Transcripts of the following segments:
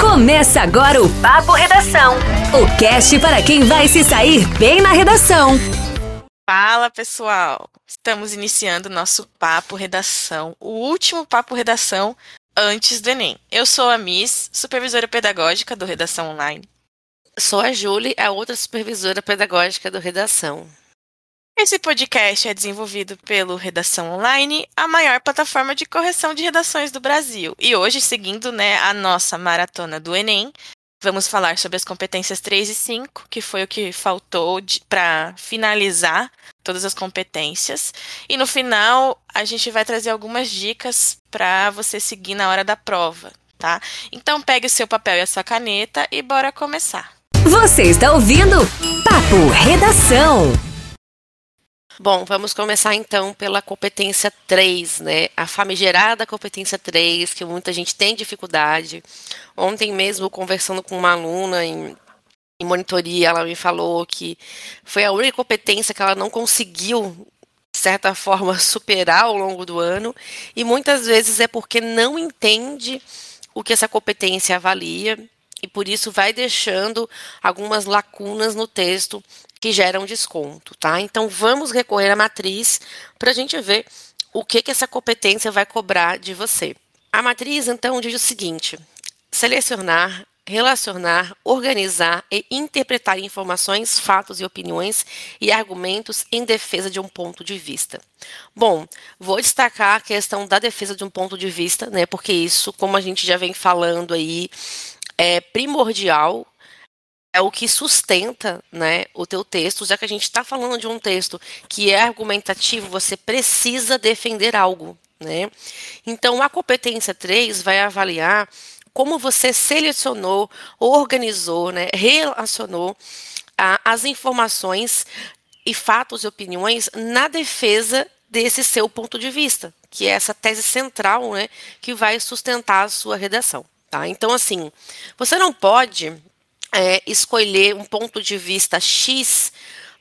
Começa agora o Papo Redação. O cast para quem vai se sair bem na redação. Fala pessoal, estamos iniciando nosso Papo Redação, o último Papo Redação antes do Enem. Eu sou a Miss, supervisora pedagógica do Redação Online. Sou a Julie, a outra supervisora pedagógica do Redação. Esse podcast é desenvolvido pelo Redação Online, a maior plataforma de correção de redações do Brasil. E hoje, seguindo né, a nossa maratona do Enem, vamos falar sobre as competências 3 e 5, que foi o que faltou para finalizar todas as competências. E no final, a gente vai trazer algumas dicas para você seguir na hora da prova, tá? Então, pegue o seu papel e a sua caneta e bora começar. Você está ouvindo Papo Redação. Bom, vamos começar então pela competência 3, né? A famigerada competência 3, que muita gente tem dificuldade. Ontem mesmo, conversando com uma aluna em, em monitoria, ela me falou que foi a única competência que ela não conseguiu de certa forma, superar ao longo do ano, e muitas vezes é porque não entende o que essa competência avalia, e por isso vai deixando algumas lacunas no texto que geram desconto, tá? Então vamos recorrer à matriz para a gente ver o que, que essa competência vai cobrar de você. A matriz, então, diz o seguinte: selecionar, relacionar, organizar e interpretar informações, fatos e opiniões e argumentos em defesa de um ponto de vista. Bom, vou destacar a questão da defesa de um ponto de vista, né? Porque isso, como a gente já vem falando aí, é primordial é o que sustenta né, o teu texto, já que a gente está falando de um texto que é argumentativo, você precisa defender algo. Né? Então, a competência 3 vai avaliar como você selecionou, organizou, né, relacionou a, as informações e fatos e opiniões na defesa desse seu ponto de vista, que é essa tese central né, que vai sustentar a sua redação. Tá? Então, assim, você não pode é, escolher um ponto de vista X,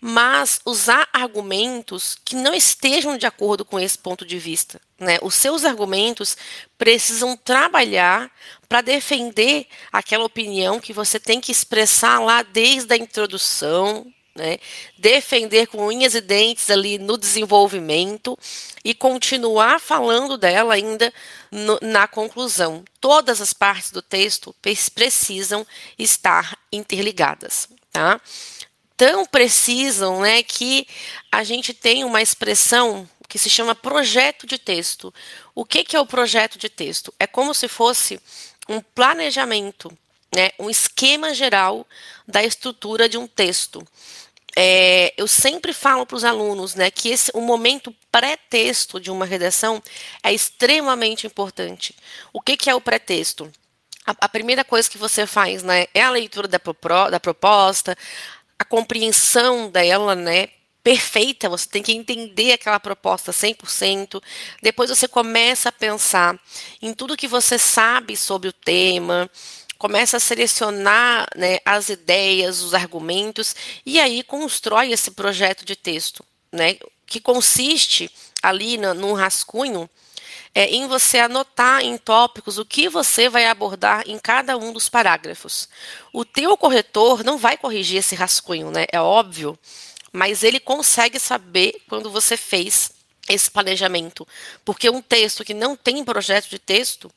mas usar argumentos que não estejam de acordo com esse ponto de vista. Né? Os seus argumentos precisam trabalhar para defender aquela opinião que você tem que expressar lá desde a introdução, né? defender com unhas e dentes ali no desenvolvimento e continuar falando dela ainda no, na conclusão. Todas as partes do texto precisam estar interligadas, tá? Tão precisam, né, que a gente tem uma expressão que se chama projeto de texto. O que, que é o projeto de texto? É como se fosse um planejamento, né, um esquema geral da estrutura de um texto é, eu sempre falo para os alunos né, que esse, o momento pré-texto de uma redação é extremamente importante. O que, que é o pré-texto? A, a, primeira coisa que você faz né, é a leitura da, pro, da proposta, a compreensão dela, né, perfeita, você tem que entender aquela proposta 100%. Depois você começa a pensar em tudo que você sabe sobre o tema, começa a selecionar né, as ideias, os argumentos, e aí constrói esse projeto de texto, né, que consiste ali no, num rascunho é, em você anotar em tópicos o que você vai abordar em cada um dos parágrafos. O teu corretor não vai corrigir esse rascunho, né? É óbvio, mas ele consegue saber quando você fez esse planejamento, porque um texto que não tem projeto de texto,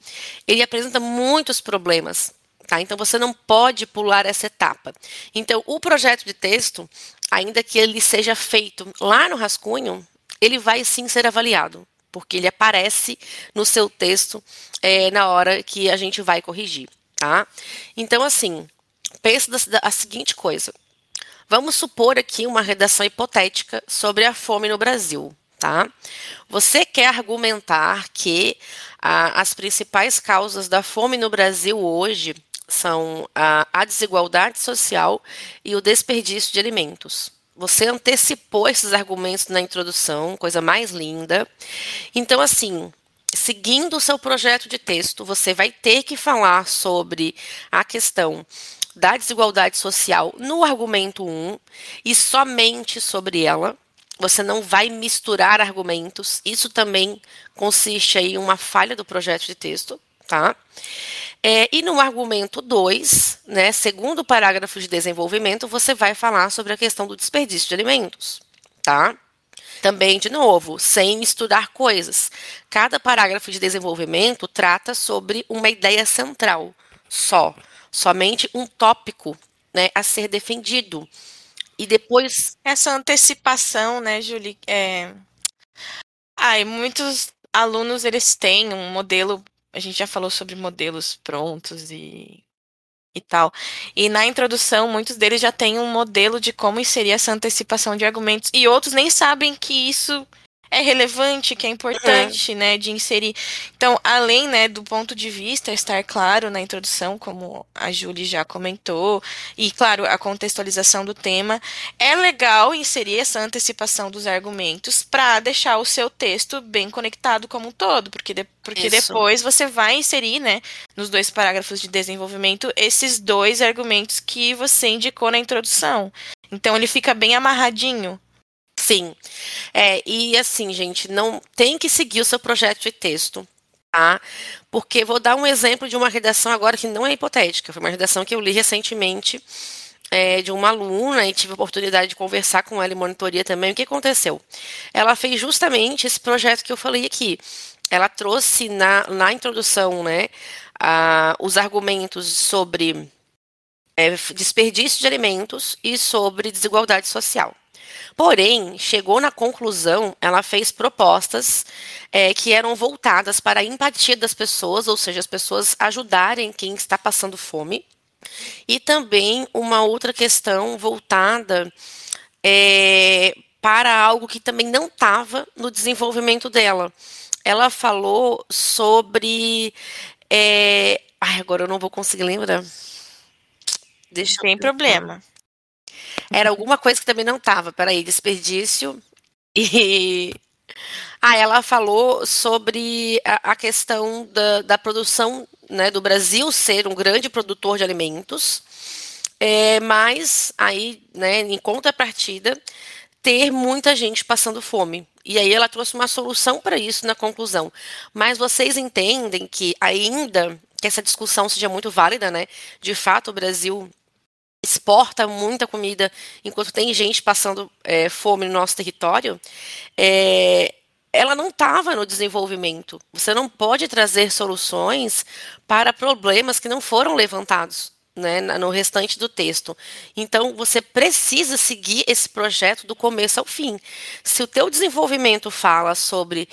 ele apresenta muitos problemas. Tá? Então você não pode pular essa etapa. Então, o projeto de texto, ainda que ele seja feito lá no rascunho, ele vai sim ser avaliado, porque ele aparece no seu texto é, na hora que a gente vai corrigir. Tá? Então, assim, pense da, a seguinte coisa. Vamos supor aqui uma redação hipotética sobre a fome no Brasil. Tá? Você quer argumentar que ah, as principais causas da fome no Brasil hoje são a, a desigualdade social e o desperdício de alimentos. Você antecipou esses argumentos na introdução, coisa mais linda. Então, assim, seguindo o seu projeto de texto, você vai ter que falar sobre a questão da desigualdade social no argumento 1 e somente sobre ela. Você não vai misturar argumentos. Isso também consiste aí em uma falha do projeto de texto tá? É, e no argumento 2, né, segundo parágrafo de desenvolvimento, você vai falar sobre a questão do desperdício de alimentos, tá? Também, de novo, sem misturar coisas. Cada parágrafo de desenvolvimento trata sobre uma ideia central, só, somente um tópico, né, a ser defendido. E depois. Essa antecipação, né, Julie? É... Ah, muitos alunos eles têm um modelo a gente já falou sobre modelos prontos e, e tal. E na introdução, muitos deles já têm um modelo de como inserir essa antecipação de argumentos, e outros nem sabem que isso é relevante, que é importante, uhum. né, de inserir. Então, além, né, do ponto de vista estar claro na introdução, como a Julie já comentou, e claro, a contextualização do tema, é legal inserir essa antecipação dos argumentos para deixar o seu texto bem conectado como um todo, porque, de, porque depois você vai inserir, né, nos dois parágrafos de desenvolvimento, esses dois argumentos que você indicou na introdução. Então ele fica bem amarradinho Sim. É, e assim, gente, não tem que seguir o seu projeto de texto, tá? Porque vou dar um exemplo de uma redação agora que não é hipotética, foi uma redação que eu li recentemente é, de uma aluna e tive a oportunidade de conversar com ela em monitoria também. O que aconteceu? Ela fez justamente esse projeto que eu falei aqui. Ela trouxe na, na introdução, né, a, os argumentos sobre é, desperdício de alimentos e sobre desigualdade social. Porém, chegou na conclusão, ela fez propostas é, que eram voltadas para a empatia das pessoas, ou seja, as pessoas ajudarem quem está passando fome, e também uma outra questão voltada é, para algo que também não estava no desenvolvimento dela. Ela falou sobre. É, ai, agora eu não vou conseguir lembrar. Deixa Tem problema. Era alguma coisa que também não estava. Peraí, desperdício. E. Ah, ela falou sobre a, a questão da, da, produção né, do Brasil ser um grande produtor de alimentos, é, mas aí, né, em contrapartida, ter muita gente passando fome. E aí ela trouxe uma solução para isso na conclusão. Mas vocês entendem que ainda que essa discussão seja muito válida, né? De fato, o Brasil exporta muita comida enquanto tem gente passando é, fome no nosso território, é, ela não estava no desenvolvimento. Você não pode trazer soluções para problemas que não foram levantados. Né, no restante do texto. Então, você precisa seguir esse projeto do começo ao fim. Se o teu desenvolvimento fala sobre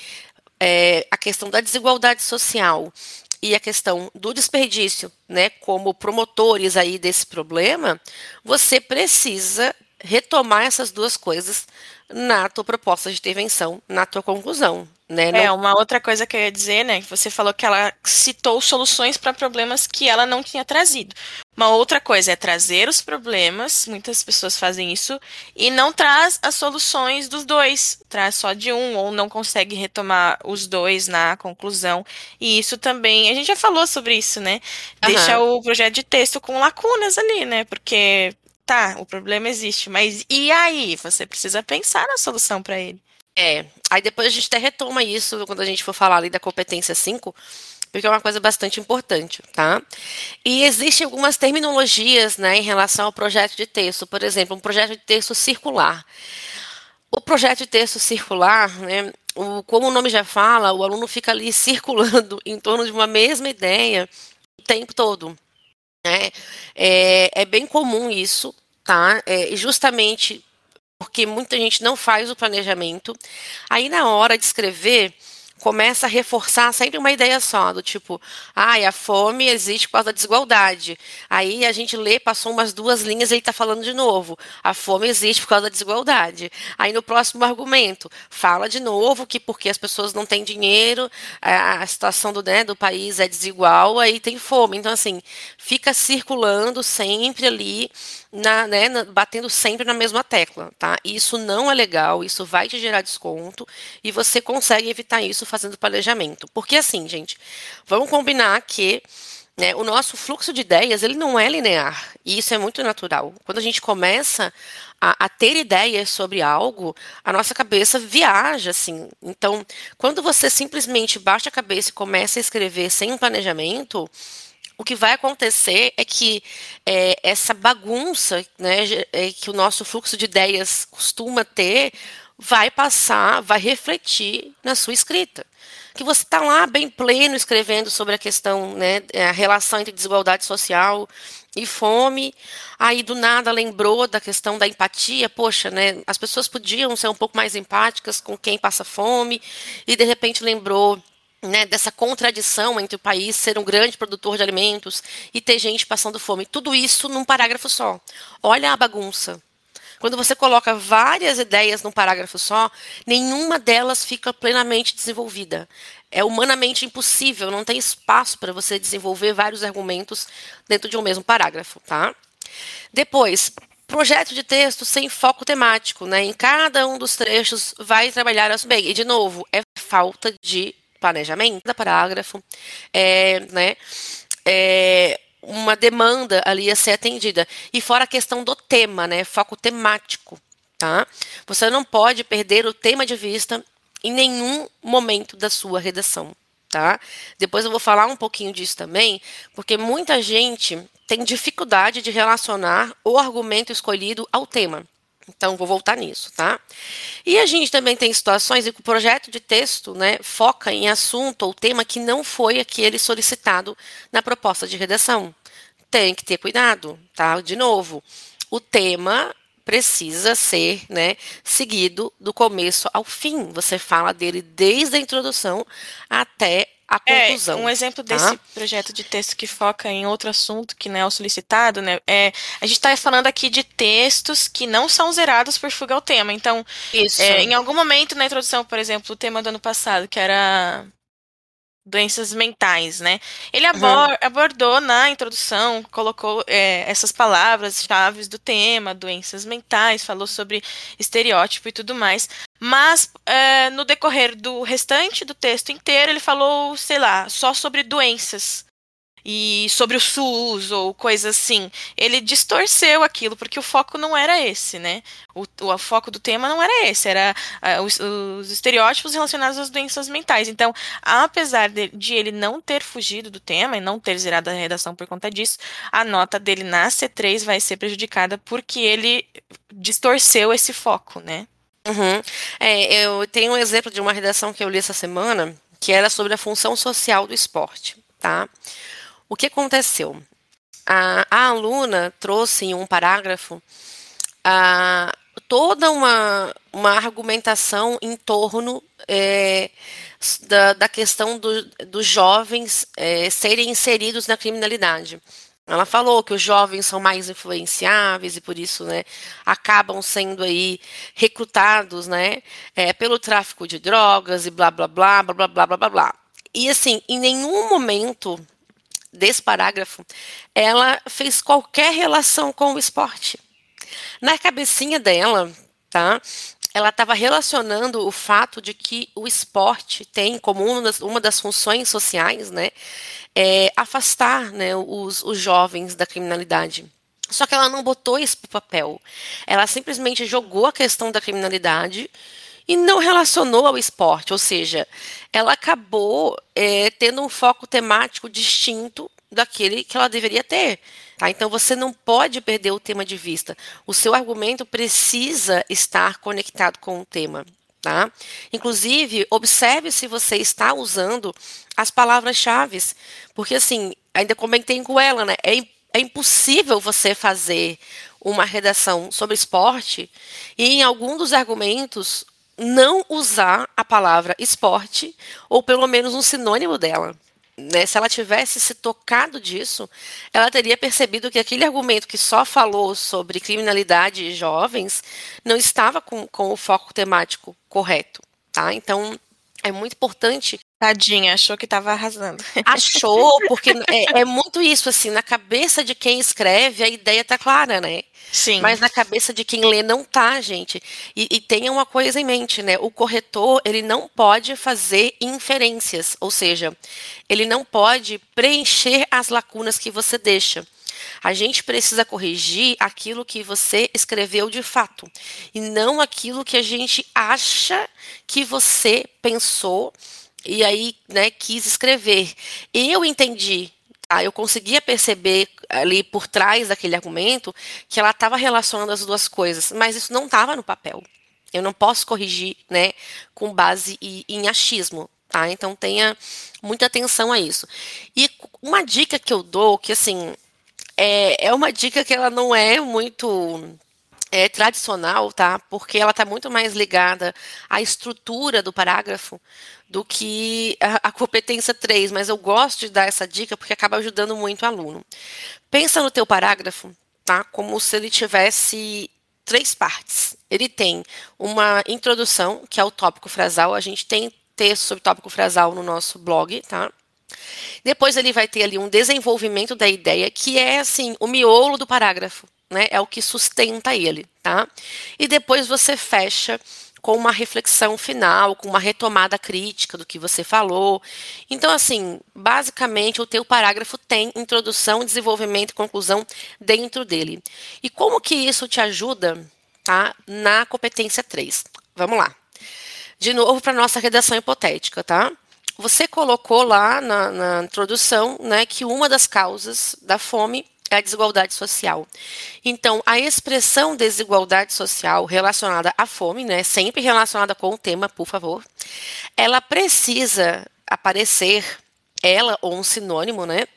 é, a questão da desigualdade social, e a questão do desperdício, né, como promotores aí desse problema, você precisa retomar essas duas coisas na tua proposta de intervenção, na tua conclusão. Né? É, uma outra coisa que eu ia dizer, né? Você falou que ela citou soluções para problemas que ela não tinha trazido. Uma outra coisa é trazer os problemas, muitas pessoas fazem isso, e não traz as soluções dos dois, traz só de um, ou não consegue retomar os dois na conclusão. E isso também, a gente já falou sobre isso, né? Deixa uhum. o projeto de texto com lacunas ali, né? Porque tá, o problema existe, mas e aí? Você precisa pensar na solução para ele. É, aí depois a gente até retoma isso quando a gente for falar ali da competência 5, porque é uma coisa bastante importante, tá? E existem algumas terminologias, né, em relação ao projeto de texto, por exemplo, um projeto de texto circular. O projeto de texto circular, né, o, como o nome já fala, o aluno fica ali circulando em torno de uma mesma ideia o tempo todo. Né? É, é bem comum isso, tá? É, justamente porque muita gente não faz o planejamento. Aí na hora de escrever, começa a reforçar sempre uma ideia só, do tipo, ah, a fome existe por causa da desigualdade. Aí a gente lê, passou umas duas linhas e ele está falando de novo. A fome existe por causa da desigualdade. Aí no próximo argumento, fala de novo que porque as pessoas não têm dinheiro, a, situação do, né, do país é desigual, aí tem fome. Então, assim, fica circulando sempre ali na, né, na, batendo sempre na mesma tecla, tá? Isso não é legal, isso vai te gerar desconto e você consegue evitar isso fazendo planejamento. Porque assim, gente, vamos combinar que Né? O nosso fluxo de ideias ele não é linear e isso é muito natural. Quando a gente começa a, a, ter ideias sobre algo, a nossa cabeça viaja assim. Então, quando você simplesmente baixa a cabeça e começa a escrever sem um planejamento, o que vai acontecer é que é, essa bagunça né, é, que o nosso fluxo de ideias costuma ter vai passar, vai refletir na sua escrita. Que você está lá bem pleno escrevendo sobre a questão, né, a relação entre desigualdade social e fome. Aí do nada lembrou da questão da empatia, poxa, né, as pessoas podiam ser um pouco mais empáticas com quem passa fome. E de repente lembrou né, dessa contradição entre o país ser um grande produtor de alimentos e ter gente passando fome. Tudo isso num parágrafo só. Olha a bagunça. Quando você coloca várias ideias num parágrafo só, nenhuma delas fica plenamente desenvolvida. É humanamente impossível, não tem espaço para você desenvolver vários argumentos dentro de um mesmo parágrafo, tá? Depois, projeto de texto sem foco temático, né? Em cada um dos trechos vai trabalhar bem. E de novo, é falta de planejamento parágrafo, é, né? É, uma demanda ali a ser atendida. E fora a questão do tema, né? Foco temático, tá? Você não pode perder o tema de vista em nenhum momento da sua redação, tá? Depois eu vou falar um pouquinho disso também, porque muita gente tem dificuldade de relacionar o argumento escolhido ao tema. Então, vou voltar nisso, tá? E a gente também tem situações em que o projeto de texto né, foca em assunto ou tema que não foi aquele solicitado na proposta de redação. Tem que ter cuidado, tá? De novo, o tema precisa ser né, seguido do começo ao fim. Você fala dele desde a introdução até a é, conclusão. É, um exemplo tá? desse projeto de texto que foca em outro assunto que não é o solicitado, né? É, a gente está falando aqui de textos que não são zerados por fuga ao tema. Então, é, em algum momento na introdução, por exemplo, o tema do ano passado, que era doenças mentais, né? Ele abor uhum. abordou na introdução, colocou é, essas palavras-chave do tema, doenças mentais, falou sobre estereótipo e tudo mais. Mas é, no decorrer do restante do texto inteiro, ele falou, sei lá, só sobre doenças e sobre o SUS ou coisa assim. Ele distorceu aquilo, porque o foco não era esse, né? O, o, o foco do tema não era esse, era uh, os, os, estereótipos relacionados às doenças mentais. Então, apesar de, de, ele não ter fugido do tema e não ter zerado a redação por conta disso, a nota dele na C3 vai ser prejudicada porque ele distorceu esse foco, né? Uhum. É, eu tenho um exemplo de uma redação que eu li essa semana, que era sobre a função social do esporte, tá? O que aconteceu? A, a aluna trouxe em um parágrafo a, toda uma, uma argumentação em torno é, da, da, questão do, dos jovens é, serem inseridos na criminalidade. Ela falou que os jovens são mais influenciáveis e por isso, né, acabam sendo aí recrutados, né, é, pelo tráfico de drogas e blá blá blá blá blá blá blá blá. E assim, em nenhum momento desse parágrafo, ela fez qualquer relação com o esporte. Na cabecinha dela, tá? Ela estava relacionando o fato de que o esporte tem como uma das, uma das funções sociais, né, é afastar, né, os, os jovens da criminalidade. Só que ela não botou isso para papel. Ela simplesmente jogou a questão da criminalidade e não relacionou ao esporte, ou seja, ela acabou é, tendo um foco temático distinto daquele que ela deveria ter. Tá? Então você não pode perder o tema de vista. O seu argumento precisa estar conectado com o tema. Tá? Inclusive, observe se você está usando as palavras-chave, porque assim, ainda comentei com ela, né? É, é impossível você fazer uma redação sobre esporte e em algum dos argumentos não usar a palavra esporte, ou pelo menos um sinônimo dela. Né? Se ela tivesse se tocado disso, ela teria percebido que aquele argumento que só falou sobre criminalidade e jovens não estava com, com o foco temático correto. Tá? Então, é muito importante Tadinha, achou que estava arrasando. Achou, porque é, é, muito isso, assim, na cabeça de quem escreve, a ideia tá clara, né? Sim. Mas na cabeça de quem lê não tá, gente. E, e tenha uma coisa em mente, né? O corretor, ele não pode fazer inferências, ou seja, ele não pode preencher as lacunas que você deixa. A gente precisa corrigir aquilo que você escreveu de fato e não aquilo que a gente acha que você pensou e aí, né, quis escrever. Eu entendi, tá? Eu conseguia perceber ali por trás daquele argumento que ela estava relacionando as duas coisas, mas isso não estava no papel. Eu não posso corrigir, né, com base em achismo, tá? Então tenha muita atenção a isso. E uma dica que eu dou, que assim, é, é uma dica que ela não é muito é, tradicional, tá? Porque ela está muito mais ligada à estrutura do parágrafo do que a, a, competência 3, mas eu gosto de dar essa dica porque acaba ajudando muito o aluno. Pensa no teu parágrafo, tá? Como se ele tivesse três partes. Ele tem uma introdução, que é o tópico frasal. A gente tem texto sobre tópico frasal no nosso blog, tá? Depois ele vai ter ali um desenvolvimento da ideia, que é assim, o miolo do parágrafo, né? É o que sustenta ele, tá? E depois você fecha com uma reflexão final, com uma retomada crítica do que você falou. Então, assim, basicamente o teu parágrafo tem introdução, desenvolvimento e conclusão dentro dele. E como que isso te ajuda, tá? Na competência 3. Vamos lá. De novo para nossa redação hipotética, tá? Você colocou lá na, na introdução, né, que uma das causas da fome é a desigualdade social. Então, a expressão desigualdade social relacionada à fome, né, sempre relacionada com o tema, por favor, ela precisa aparecer, ela ou um sinônimo, né,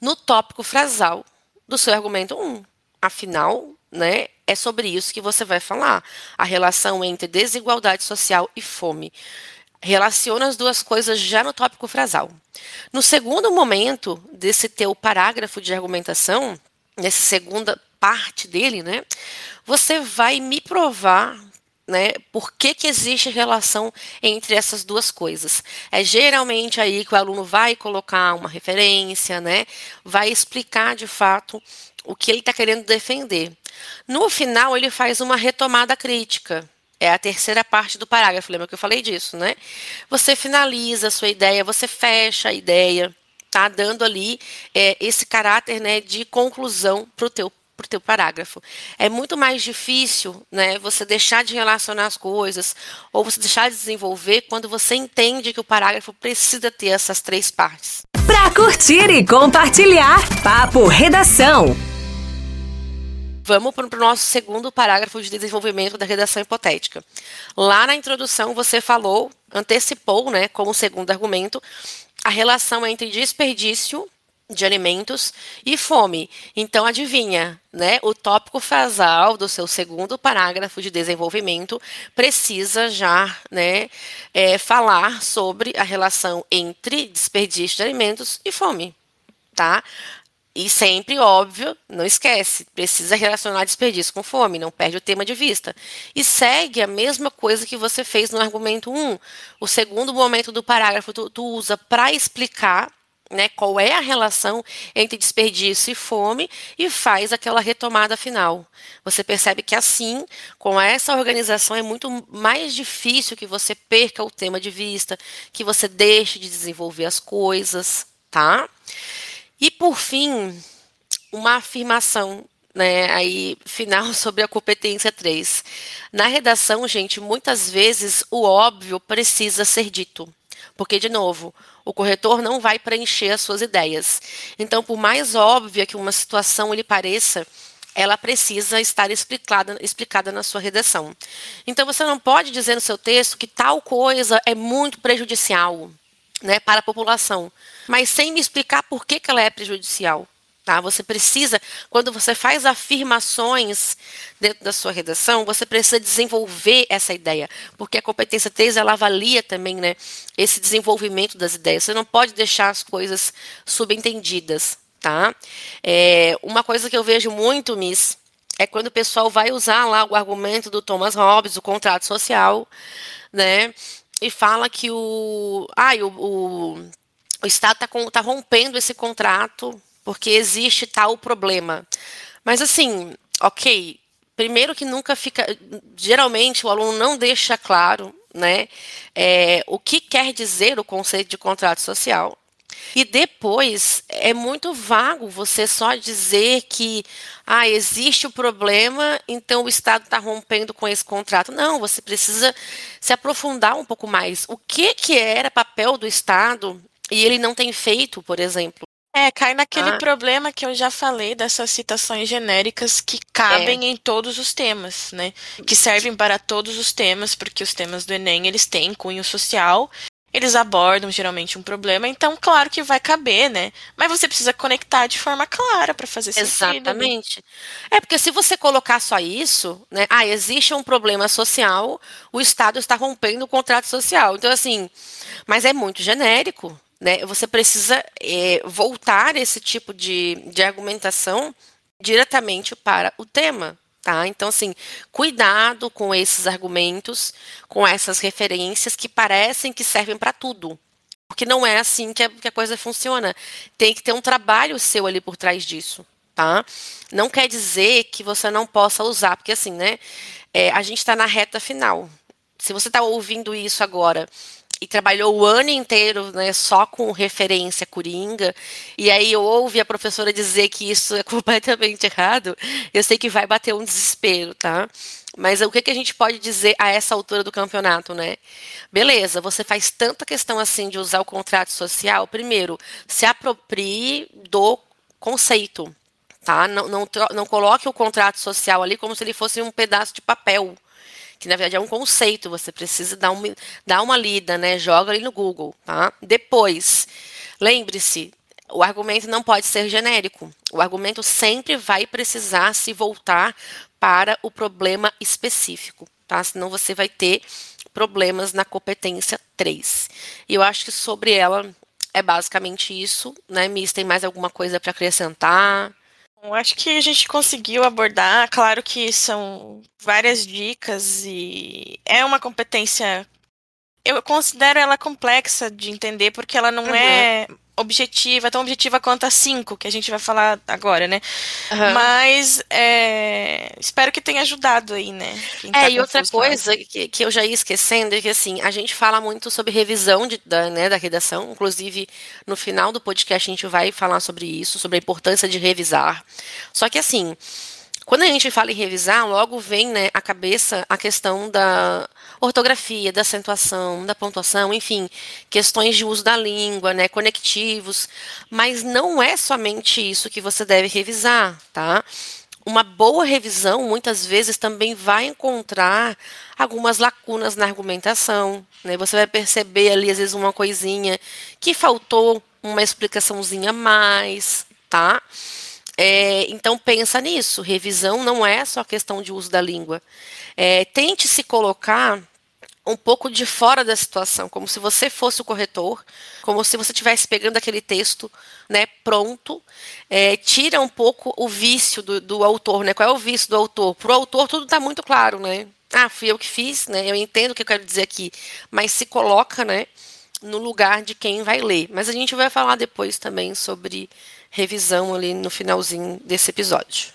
no tópico frasal do seu argumento 1. Afinal, né, é sobre isso que você vai falar, a relação entre desigualdade social e fome. Relaciona as duas coisas já no tópico frasal. No segundo momento desse teu parágrafo de argumentação, nessa segunda parte dele, né, você vai me provar né, por que, que existe relação entre essas duas coisas. É geralmente aí que o aluno vai colocar uma referência, né, vai explicar de fato o que ele está querendo defender. No final, ele faz uma retomada crítica. É a terceira parte do parágrafo, lembra que eu falei disso, né? Você finaliza a sua ideia, você fecha a ideia, tá? Dando ali é, esse caráter né, de conclusão para o teu para o teu parágrafo. É muito mais difícil, né, você deixar de relacionar as coisas ou você deixar de desenvolver quando você entende que o parágrafo precisa ter essas três partes. Para curtir e compartilhar, Papo Redação. Vamos para o nosso segundo parágrafo de desenvolvimento da redação hipotética. Lá na introdução você falou, antecipou, né, como segundo argumento, a relação entre desperdício de alimentos e fome. Então, adivinha, né? O tópico frasal do seu segundo parágrafo de desenvolvimento precisa já, né, é, falar sobre a relação entre desperdício de alimentos e fome, tá? E sempre, óbvio, não esquece, precisa relacionar desperdício com fome, não perde o tema de vista. E segue a mesma coisa que você fez no argumento 1. O segundo momento do parágrafo tu, tu usa para explicar né, qual é a relação entre desperdício e fome e faz aquela retomada final. Você percebe que assim, com essa organização, é muito mais difícil que você perca o tema de vista, que você deixe de desenvolver as coisas, tá? E por fim, uma afirmação né, aí final sobre a competência 3. Na redação, gente, muitas vezes o óbvio precisa ser dito. Porque, de novo, o corretor não vai preencher as suas ideias. Então, por mais óbvia que uma situação lhe pareça, ela precisa estar explicada, explicada na sua redação. Então, você não pode dizer no seu texto que tal coisa é muito prejudicial né, para a população, mas sem me explicar por que, que ela é prejudicial. Tá? Você precisa, quando você faz afirmações dentro da sua redação, você precisa desenvolver essa ideia, porque a competência 3 ela avalia também né, esse desenvolvimento das ideias. Você não pode deixar as coisas subentendidas. Tá? É, uma coisa que eu vejo muito, Miss, é quando o pessoal vai usar lá o argumento do Thomas Hobbes, o contrato social, né? E fala que o. Ah, o, o, o Estado está tá rompendo esse contrato porque existe tal problema. Mas assim, ok, primeiro que nunca fica. Geralmente o aluno não deixa claro né, é, o que quer dizer o conceito de contrato social. E depois é muito vago você só dizer que ah, existe o problema, então o Estado está rompendo com esse contrato. Não, você precisa se aprofundar um pouco mais. O que, que era papel do Estado e ele não tem feito, por exemplo? É, cai naquele ah. problema que eu já falei dessas citações genéricas que cabem é. em todos os temas, né? Que servem para todos os temas, porque os temas do Enem, eles têm cunho social eles abordam geralmente um problema, então claro que vai caber, né? Mas você precisa conectar de forma clara para fazer sentido. Né? Exatamente. É porque se você colocar só isso, né? Ah, existe um problema social, o Estado está rompendo o contrato social. Então assim, mas é muito genérico, né? Você precisa é, voltar esse tipo de, de argumentação diretamente para o tema. Tá? Então, assim, cuidado com esses argumentos, com essas referências que parecem que servem para tudo. Porque não é assim que a, que a, coisa funciona. Tem que ter um trabalho seu ali por trás disso. Tá? Não quer dizer que você não possa usar, porque assim, né? É, a gente está na reta final. Se você está ouvindo isso agora e trabalhou o ano inteiro né, só com referência coringa, e aí ouve a professora dizer que isso é completamente errado, eu sei que vai bater um desespero, tá? Mas o que, que a gente pode dizer a essa altura do campeonato, né? Beleza, você faz tanta questão assim de usar o contrato social, primeiro, se aproprie do conceito, tá? Não, não, não coloque o contrato social ali como se ele fosse um pedaço de papel que na verdade é um conceito, você precisa dar uma, dar uma lida, né? Joga ali no Google, tá? Depois, lembre-se, o argumento não pode ser genérico. O argumento sempre vai precisar se voltar para o problema específico, tá? Senão você vai ter problemas na competência 3. E eu acho que sobre ela é basicamente isso, né? Miss, tem mais alguma coisa para acrescentar? Acho que a gente conseguiu abordar. Claro que são várias dicas e é uma competência. Eu considero ela complexa de entender porque ela não uhum. é objetiva, tão objetiva quanto a 5, que a gente vai falar agora, né? Uhum. Mas é, espero que tenha ajudado aí, né? é, tá e outra coisa que, que eu já ia esquecendo é que, assim, a gente fala muito sobre revisão de, da, né, da redação, inclusive no final do podcast a gente vai falar sobre isso, sobre a importância de revisar. Só que, assim, quando a gente fala em revisar, logo vem né, à cabeça a questão da ortografia, da acentuação, da pontuação, enfim, questões de uso da língua, né, conectivos, mas não é somente isso que você deve revisar, tá? Uma boa revisão muitas vezes também vai encontrar algumas lacunas na argumentação, né? Você vai perceber ali às vezes uma coisinha que faltou uma explicaçãozinha a mais, tá? É, então pensa nisso. Revisão não é só questão de uso da língua. É, tente se colocar um pouco de fora da situação, como se você fosse o corretor, como se você estivesse pegando aquele texto, né, pronto, é, tira um pouco o vício do, do, autor, né? Qual é o vício do autor? Para o autor tudo está muito claro, né? Ah, fui eu que fiz, né? Eu entendo o que eu quero dizer aqui, mas se coloca, né, no lugar de quem vai ler. Mas a gente vai falar depois também sobre revisão ali no finalzinho desse episódio.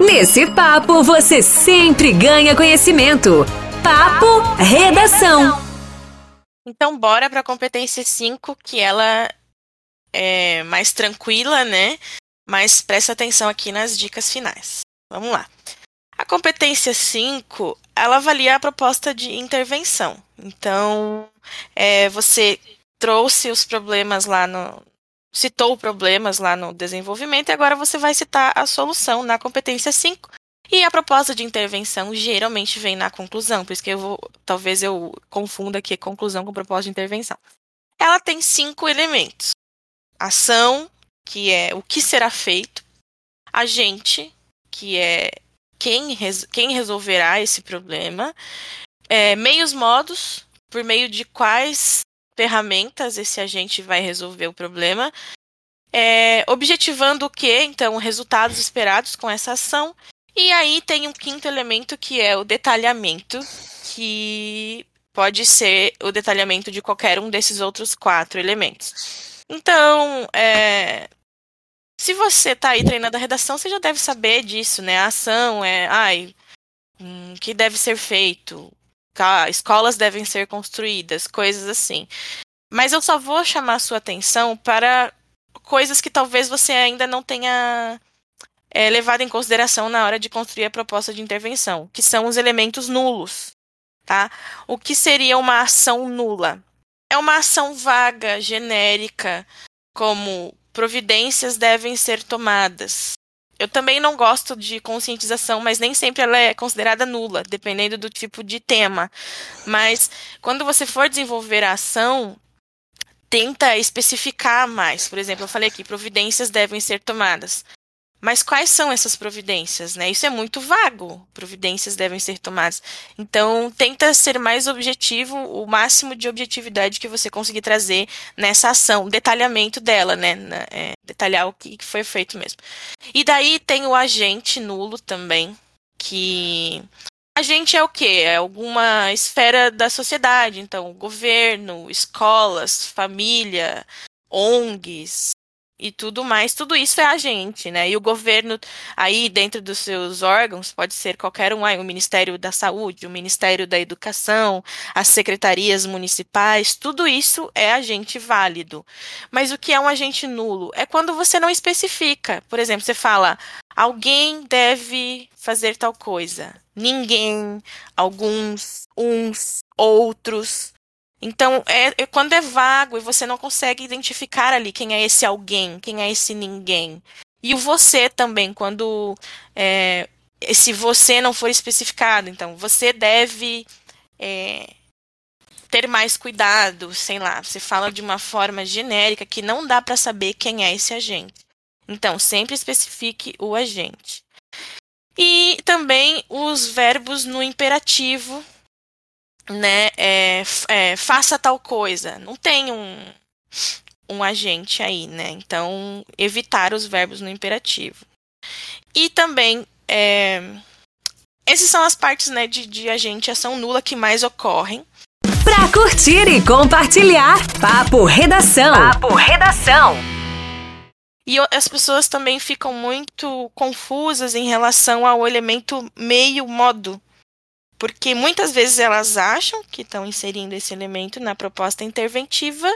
Nesse papo você sempre ganha conhecimento. Papo Redação. Então bora para a competência 5, que ela é mais tranquila, né? Mas presta atenção aqui nas dicas finais. Vamos lá. A competência 5, ela avalia a proposta de intervenção. Então, é, você trouxe os problemas lá no, citou problemas lá no desenvolvimento e agora você vai citar a solução na competência 5. E a proposta de intervenção geralmente vem na conclusão, por isso que eu vou, talvez eu confunda aqui conclusão com proposta de intervenção. Ela tem cinco elementos: ação, que é o que será feito, agente, que é quem, res, quem resolverá esse problema, é, meios modos, por meio de quais ferramentas esse agente vai resolver o problema, é, objetivando o que? Então, resultados esperados com essa ação. E aí tem um quinto elemento que é o detalhamento, que pode ser o detalhamento de qualquer um desses outros quatro elementos. Então, é, se você está aí treinando a redação, você já deve saber disso, né? A ação é, ai, hum, que deve ser feito, escolas devem ser construídas, coisas assim. Mas eu só vou chamar a sua atenção para coisas que talvez você ainda não tenha é, levado em consideração na hora de construir a proposta de intervenção, que são os elementos nulos. Tá? O que seria uma ação nula? É uma ação vaga, genérica, como providências devem ser tomadas. Eu também não gosto de conscientização, mas nem sempre ela é considerada nula, dependendo do tipo de tema. Mas quando você for desenvolver a ação, tenta especificar mais. Por exemplo, eu falei aqui, providências devem ser tomadas. Mas quais são essas providências, né? Isso é muito vago. Providências devem ser tomadas. Então, tenta ser mais objetivo, o máximo de objetividade que você conseguir trazer nessa ação, detalhamento dela, né? É, detalhar o que foi feito mesmo. E daí tem o agente nulo também, que agente é o quê? É alguma esfera da sociedade, então governo, escolas, família, ONGs, e tudo mais, tudo isso é a gente, né? E o governo, aí dentro dos seus órgãos, pode ser qualquer um, aí, o Ministério da Saúde, o Ministério da Educação, as secretarias municipais, tudo isso é agente válido. Mas o que é um agente nulo? É quando você não especifica. Por exemplo, você fala, alguém deve fazer tal coisa. Ninguém, alguns, uns, outros. Então, é, é, quando é vago e você não consegue identificar ali quem é esse alguém, quem é esse ninguém. E o você também, quando é, se você não for especificado, então você deve é, ter mais cuidado, sei lá, você fala de uma forma genérica que não dá para saber quem é esse agente. Então, sempre especifique o agente. E também os verbos no imperativo, né, é, é, faça tal coisa. Não tem um, um agente aí, né? Então, evitar os verbos no imperativo. E também, é, essas são as partes né, de, de agente ação nula que mais ocorrem. Pra curtir e compartilhar, Papo Redação. Papo Redação. E as pessoas também ficam muito confusas em relação ao elemento meio modo porque muitas vezes elas acham que estão inserindo esse elemento na proposta interventiva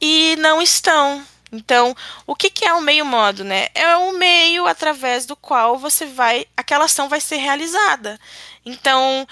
e não estão. Então, o que, que é o meio modo, né? É o meio através do qual você vai, aquela ação vai ser realizada. Então,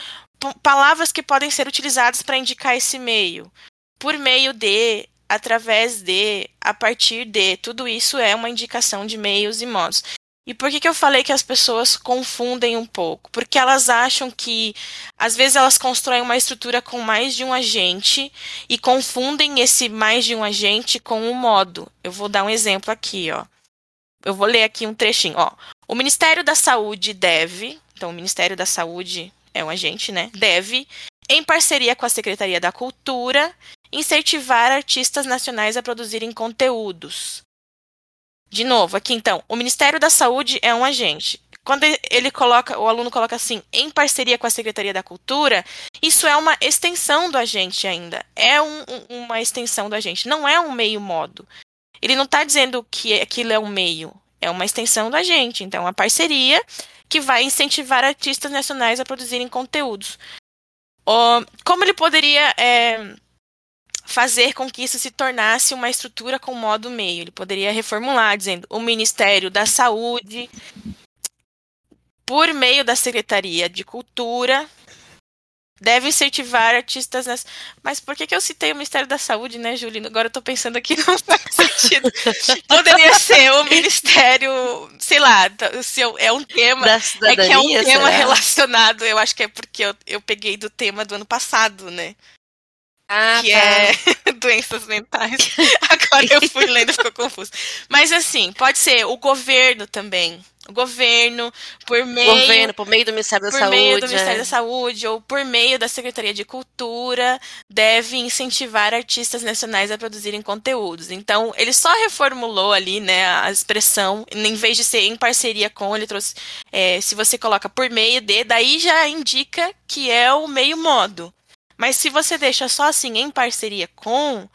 palavras que podem ser utilizadas para indicar esse meio. Por meio de, através de, a partir de, tudo isso é uma indicação de meios e modos. E por que, que eu falei que as pessoas confundem um pouco? Porque elas acham que, às vezes, elas constroem uma estrutura com mais de um agente e confundem esse mais de um agente com um modo. Eu vou dar um exemplo aqui, ó. Eu vou ler aqui um trechinho, ó. O Ministério da Saúde deve, então o Ministério da Saúde é um agente, né? Deve, em parceria com a Secretaria da Cultura, incentivar artistas nacionais a produzirem conteúdos de novo, aqui então, o Ministério da Saúde é um agente. Quando ele coloca, o aluno coloca assim, em parceria com a Secretaria da Cultura, isso é uma extensão do agente ainda. É um, uma extensão do agente, não é um meio modo. Ele não está dizendo que aquilo é um meio, é uma extensão do agente. Então, a parceria que vai incentivar artistas nacionais a produzirem conteúdos. como ele poderia é, fazer com que isso se tornasse uma estrutura com modo meio. Ele poderia reformular, dizendo o Ministério da Saúde, por meio da Secretaria de Cultura, deve incentivar artistas nas... Mas por que, que eu citei o Ministério da Saúde, né, Julino? Agora eu tô pensando aqui, não faz sentido. Poderia ser o Ministério, sei lá, se é um tema. é que é um tema será? relacionado, eu acho que é porque eu, eu peguei do tema do ano passado, né? Ah, que tá. é doenças mentais. Agora eu fui lendo e ficou confuso. Mas assim, pode ser o governo também. O governo, por meio. Governo, por meio do Ministério da por Saúde. Por meio do Ministério é. da Saúde, ou por meio da Secretaria de Cultura, deve incentivar artistas nacionais a produzirem conteúdos. Então, ele só reformulou ali, né, a expressão, em vez de ser em parceria com, ele trouxe. É, se você coloca por meio de, daí já indica que é o meio modo. Mas se você deixa só assim em parceria com,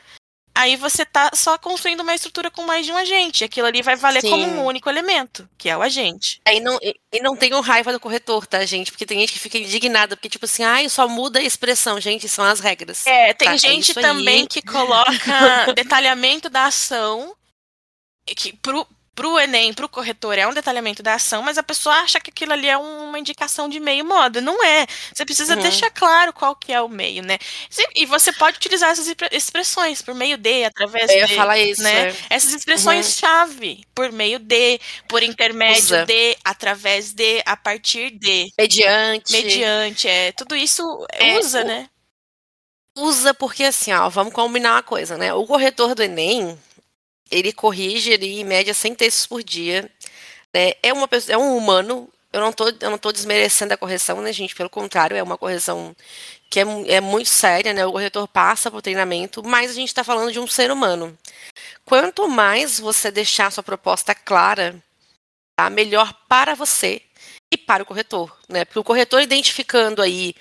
aí você tá só construindo uma estrutura com mais de um agente. Aquilo ali vai valer Sim. como um único elemento, que é o agente. Aí não, e não tenho raiva do corretor, tá, gente? Porque tem gente que fica indignada, porque, tipo assim, ai, só muda a expressão, gente, são as regras. É, tem tá, é gente é também aí. que coloca detalhamento da ação que pro, pro Enem, pro corretor, é um detalhamento da ação, mas a pessoa acha que aquilo ali é uma indicação de meio modo. Não é. Você precisa uhum. deixar claro qual que é o meio, né? E você pode utilizar essas expressões por meio de, através Eu de. Eu falar isso. Né? É. Essas expressões-chave, uhum. por meio de, por intermédio Usa. de, através de, a partir de. Mediante. Mediante, é. Tudo isso é, usa, o... né? Usa porque assim, ó, vamos combinar uma coisa, né? O corretor do Enem, ele corrige ali, em média 100 textos por dia. Né? É, uma, é um humano. Eu não tô desmerecendo a correção, né, gente? Pelo contrário, é uma correção que é, é muito séria, né? O corretor passa por treinamento, mas a gente está falando de um ser humano. Quanto mais você deixar sua proposta clara, tá? melhor para você e para o corretor, né? Porque o corretor identificando aí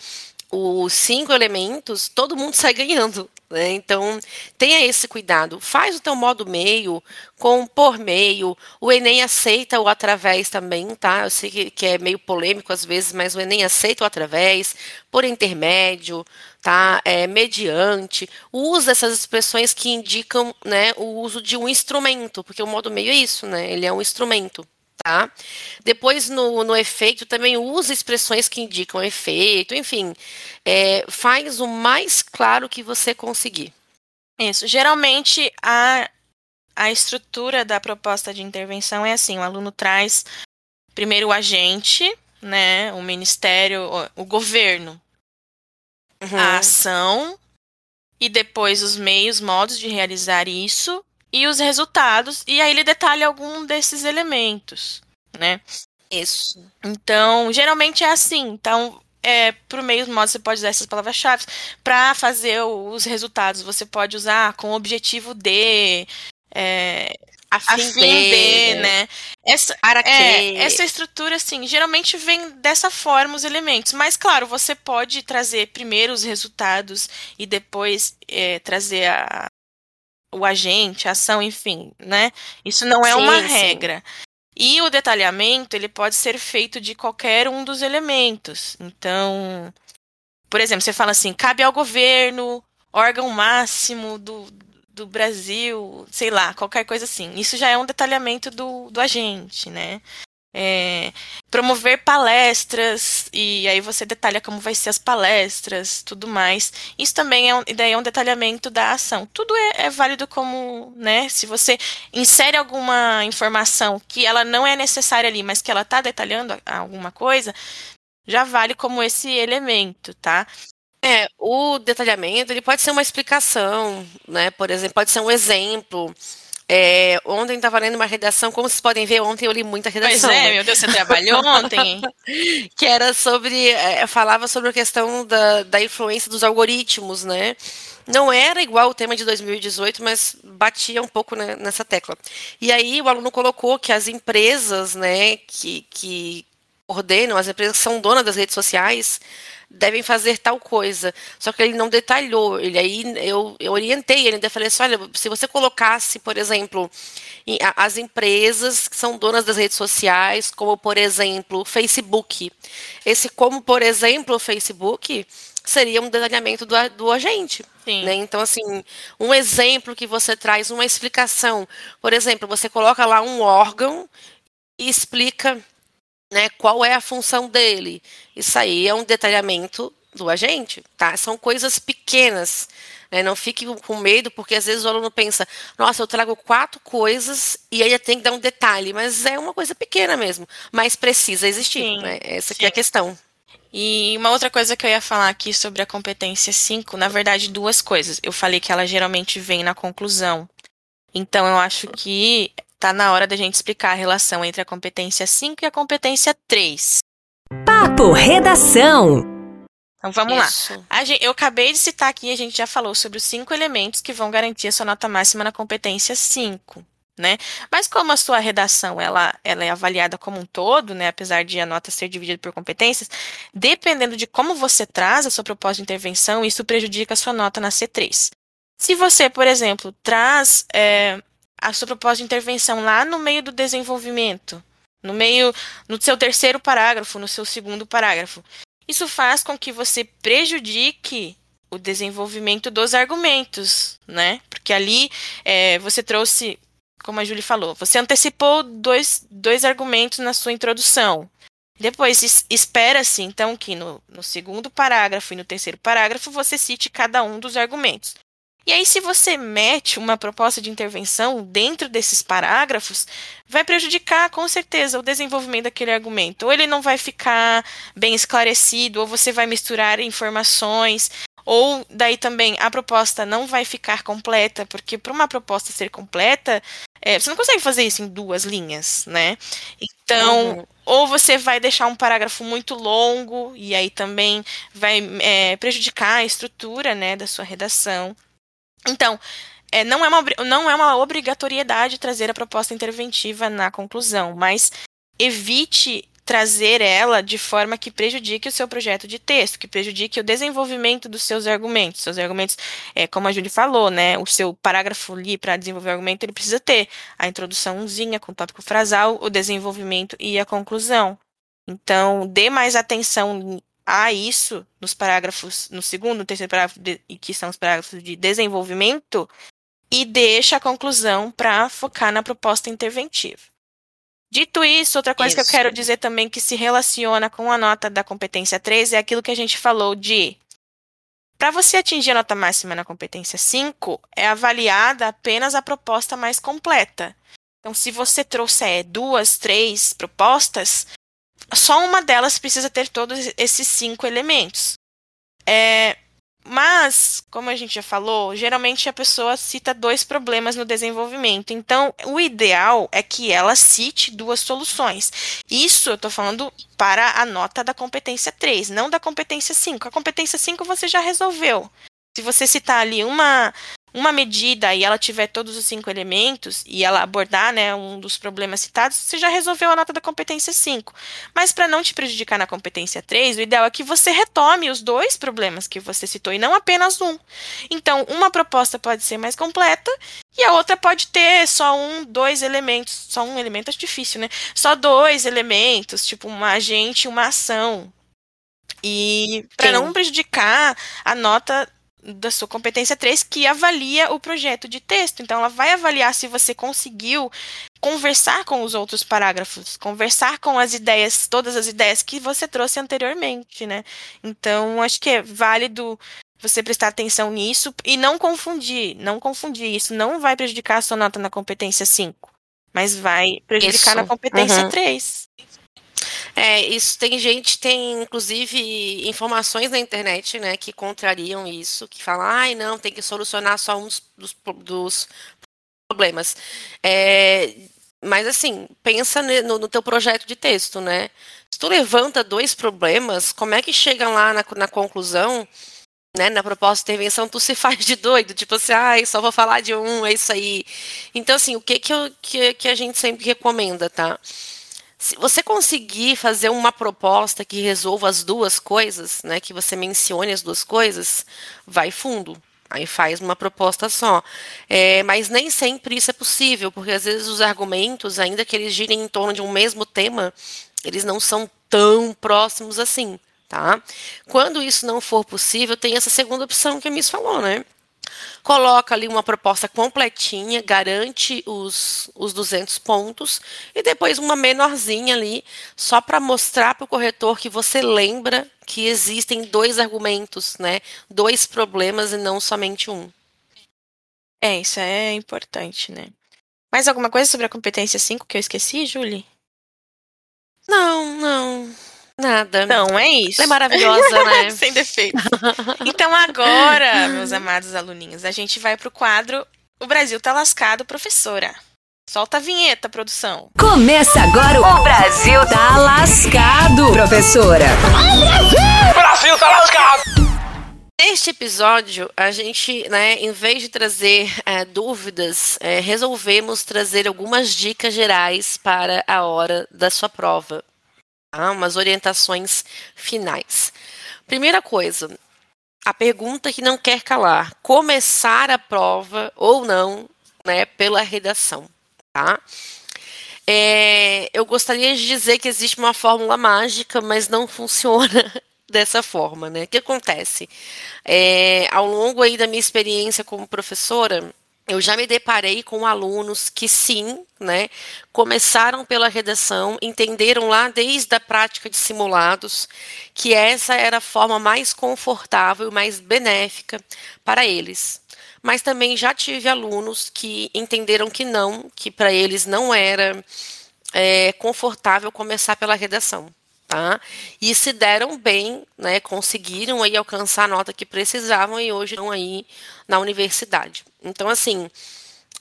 os cinco elementos, todo mundo sai ganhando. Né? Então, tenha esse cuidado. Faz o teu modo meio, com por meio. O Enem aceita o através também, tá? Eu sei que, que é meio polêmico às vezes, mas o Enem aceita o através, por intermédio, tá? É, mediante. Usa essas expressões que indicam né, o uso de um instrumento, porque o modo meio é isso, né? Ele é um instrumento tá? Depois, no, no efeito, também usa expressões que indicam efeito, enfim, é, faz o mais claro que você conseguir. Isso. Geralmente, a, a estrutura da proposta de intervenção é assim: o aluno traz primeiro o agente, né, o ministério, o, o governo, uhum. a ação, e depois os meios, modos de realizar isso, e os resultados, e aí ele detalha algum desses elementos, né? Isso. Então, geralmente é assim. Então, é, por meio do modo você pode usar essas palavras-chave para fazer os resultados. Você pode usar com o objetivo de. É, a fim, a fim de, de, né? Essa, é, essa estrutura, assim, geralmente vem dessa forma os elementos. Mas, claro, você pode trazer primeiro os resultados e depois é, trazer a, o agente, a ação, enfim, né? Isso não é sim, uma regra. E o detalhamento, ele pode ser feito de qualquer um dos elementos. Então, por exemplo, você fala assim, cabe ao governo, órgão máximo do, do Brasil, sei lá, qualquer coisa assim. Isso já é um detalhamento do, do agente, né? É, promover palestras, e aí você detalha como vai ser as palestras, tudo mais. Isso também é um, daí é um detalhamento da ação. Tudo é, é válido como, né, se você insere alguma informação que ela não é necessária ali, mas que ela está detalhando alguma coisa, já vale como esse elemento, tá? É, o detalhamento, ele pode ser uma explicação, né? Por exemplo, pode ser um exemplo. É, ontem estava lendo uma redação, como vocês podem ver, ontem eu li muita redação. Pois é, né? meu Deus, você trabalhou ontem? que era sobre, é, falava sobre a questão da, da influência dos algoritmos, né? Não era igual o tema de 2018, mas batia um pouco né, nessa tecla. E aí o aluno colocou que as empresas, né, que, que ordenam, as empresas que são donas das redes sociais, devem fazer tal coisa. Só que ele não detalhou. Ele aí eu, eu orientei ele, ainda falei assim, olha, se você colocasse, por exemplo, as empresas que são donas das redes sociais, como por exemplo o Facebook. Esse como, por exemplo, o Facebook seria um detalhamento do, do agente. Né? Então, assim, um exemplo que você traz, uma explicação. Por exemplo, você coloca lá um órgão e explica né, qual é a função dele. Isso aí é um detalhamento do agente, tá? São coisas pequenas. Né? Não fique com medo, porque às vezes o aluno pensa, nossa, eu trago quatro coisas e aí tem que dar um detalhe, mas é uma coisa pequena mesmo, mas precisa existir. Sim, né? Essa é a questão. E uma outra coisa que eu ia falar aqui sobre a competência 5, na verdade, duas coisas. Eu falei que ela geralmente vem na conclusão. Então, eu acho que Tá na hora da gente explicar a relação entre a competência 5 e a competência 3. Papo Redação. Então vamos Isso. lá. Gente, eu acabei de citar aqui, a gente já falou sobre os cinco elementos que vão garantir a sua nota máxima na competência 5. né? Mas como a sua redação ela, ela é avaliada como um todo, né? Apesar de a nota ser dividida por competências, dependendo de como você traz a sua proposta de intervenção, isso prejudica a sua nota na C3. Se você, por exemplo, traz é, a sua proposta de intervenção lá no meio do desenvolvimento, no meio, no seu terceiro parágrafo, no seu segundo parágrafo, isso faz com que você prejudique o desenvolvimento dos argumentos, né? Porque ali é, você trouxe como a Julie falou, você antecipou dois, dois argumentos na sua introdução. Depois, espera-se, então, que no, no segundo parágrafo e no terceiro parágrafo você cite cada um dos argumentos. E aí, se você mete uma proposta de intervenção dentro desses parágrafos, vai prejudicar com certeza o desenvolvimento daquele argumento. Ou ele não vai ficar bem esclarecido, ou você vai misturar informações. Ou daí também a proposta não vai ficar completa, porque para uma proposta ser completa, é, você não consegue fazer isso em duas linhas, né? Então, uhum. ou você vai deixar um parágrafo muito longo, e aí também vai é, prejudicar a estrutura né, da sua redação. Então, é, não, é uma, não é uma obrigatoriedade trazer a proposta interventiva na conclusão, mas evite trazer ela de forma que prejudique o seu projeto de texto, que prejudique o desenvolvimento dos seus argumentos. Seus argumentos, é, como a Julie falou, né, o seu parágrafo ali para desenvolver o argumento, ele precisa ter a introduçãozinha com o tópico frasal, o desenvolvimento e a conclusão. Então, dê mais atenção a isso nos parágrafos, no segundo, terceiro parágrafo, de, que são os parágrafos de desenvolvimento, e deixa a conclusão para focar na proposta interventiva. Dito isso, outra coisa isso. que eu quero dizer também que se relaciona com a nota da competência 3 é aquilo que a gente falou de para você atingir a nota máxima na competência 5, é avaliada apenas a proposta mais completa. Então, se você trouxer duas, três propostas, só uma delas precisa ter todos esses cinco elementos. É, mas, como a gente já falou, geralmente a pessoa cita dois problemas no desenvolvimento. Então, o ideal é que ela cite duas soluções. Isso eu estou falando para a nota da competência 3, não da competência 5. A competência 5 você já resolveu. Se você citar ali uma, uma medida e ela tiver todos os cinco elementos e ela abordar né, um dos problemas citados, você já resolveu a nota da competência 5. Mas para não te prejudicar na competência 3, o ideal é que você retome os dois problemas que você citou e não apenas um. Então, uma proposta pode ser mais completa e a outra pode ter só um, dois elementos. Só um elemento é difícil, né? Só dois elementos, tipo um agente e uma ação. E para não prejudicar a nota da sua competência 3 que avalia o projeto de texto. Então, ela vai avaliar se você conseguiu conversar com os outros parágrafos, conversar com as ideias, todas as ideias que você trouxe anteriormente, né? Então, acho que é válido você prestar atenção nisso e não confundir, não confundir. Isso não vai prejudicar a sua nota na competência 5, mas vai prejudicar Isso. na competência uhum. 3. É, isso tem gente, tem inclusive informações na internet, né, que contrariam isso, que falam, ai, não, tem que solucionar só um dos, dos problemas. É, mas assim, pensa no, no teu projeto de texto, né? Se tu levanta dois problemas, como é que chega lá na, na conclusão, né, na proposta de intervenção, tu se faz de doido, tipo assim, ai, só vou falar de um, é isso aí. Então, assim, o que que, eu, que, que a gente sempre recomenda, tá? Se você conseguir fazer uma proposta que resolva as duas coisas, né, que você mencione as duas coisas, vai fundo. Aí faz uma proposta só. É, mas nem sempre isso é possível, porque às vezes os argumentos, ainda que eles girem em torno de um mesmo tema, eles não são tão próximos assim, tá? Quando isso não for possível, tem essa segunda opção que a Miss falou, né? Coloca ali uma proposta completinha, garante os, os 200 pontos e depois uma menorzinha ali, só para mostrar para o corretor que você lembra que existem dois argumentos, né? Dois problemas e não somente um. É, isso é importante, né? Mais alguma coisa sobre a competência 5 que eu esqueci, Julie? Não, não. Nada. Então, é isso. É maravilhosa, né? Sem defeito. Então, agora, meus amados aluninhos, a gente vai pro quadro O Brasil tá lascado, professora. Solta a vinheta, produção. Começa agora o, o Brasil tá lascado, professora. O Brasil tá lascado! Neste episódio, a gente, né, em vez de trazer é, dúvidas, é, resolvemos trazer algumas dicas gerais para a hora da sua prova. Tá? Umas orientações finais. Primeira coisa, a pergunta que não quer calar: começar a prova ou não, né, pela redação, tá? É, eu gostaria de dizer que existe uma fórmula mágica, mas não funciona dessa forma, né? O que acontece? É, ao longo aí da minha experiência como professora, eu já me deparei com alunos que sim, né, começaram pela redação, entenderam lá desde a prática de simulados que essa era a forma mais confortável e mais benéfica para eles. Mas também já tive alunos que entenderam que não, que para eles não era é, confortável começar pela redação tá? E se deram bem, né? Conseguiram aí alcançar a nota que precisavam e hoje estão aí na universidade. Então, assim,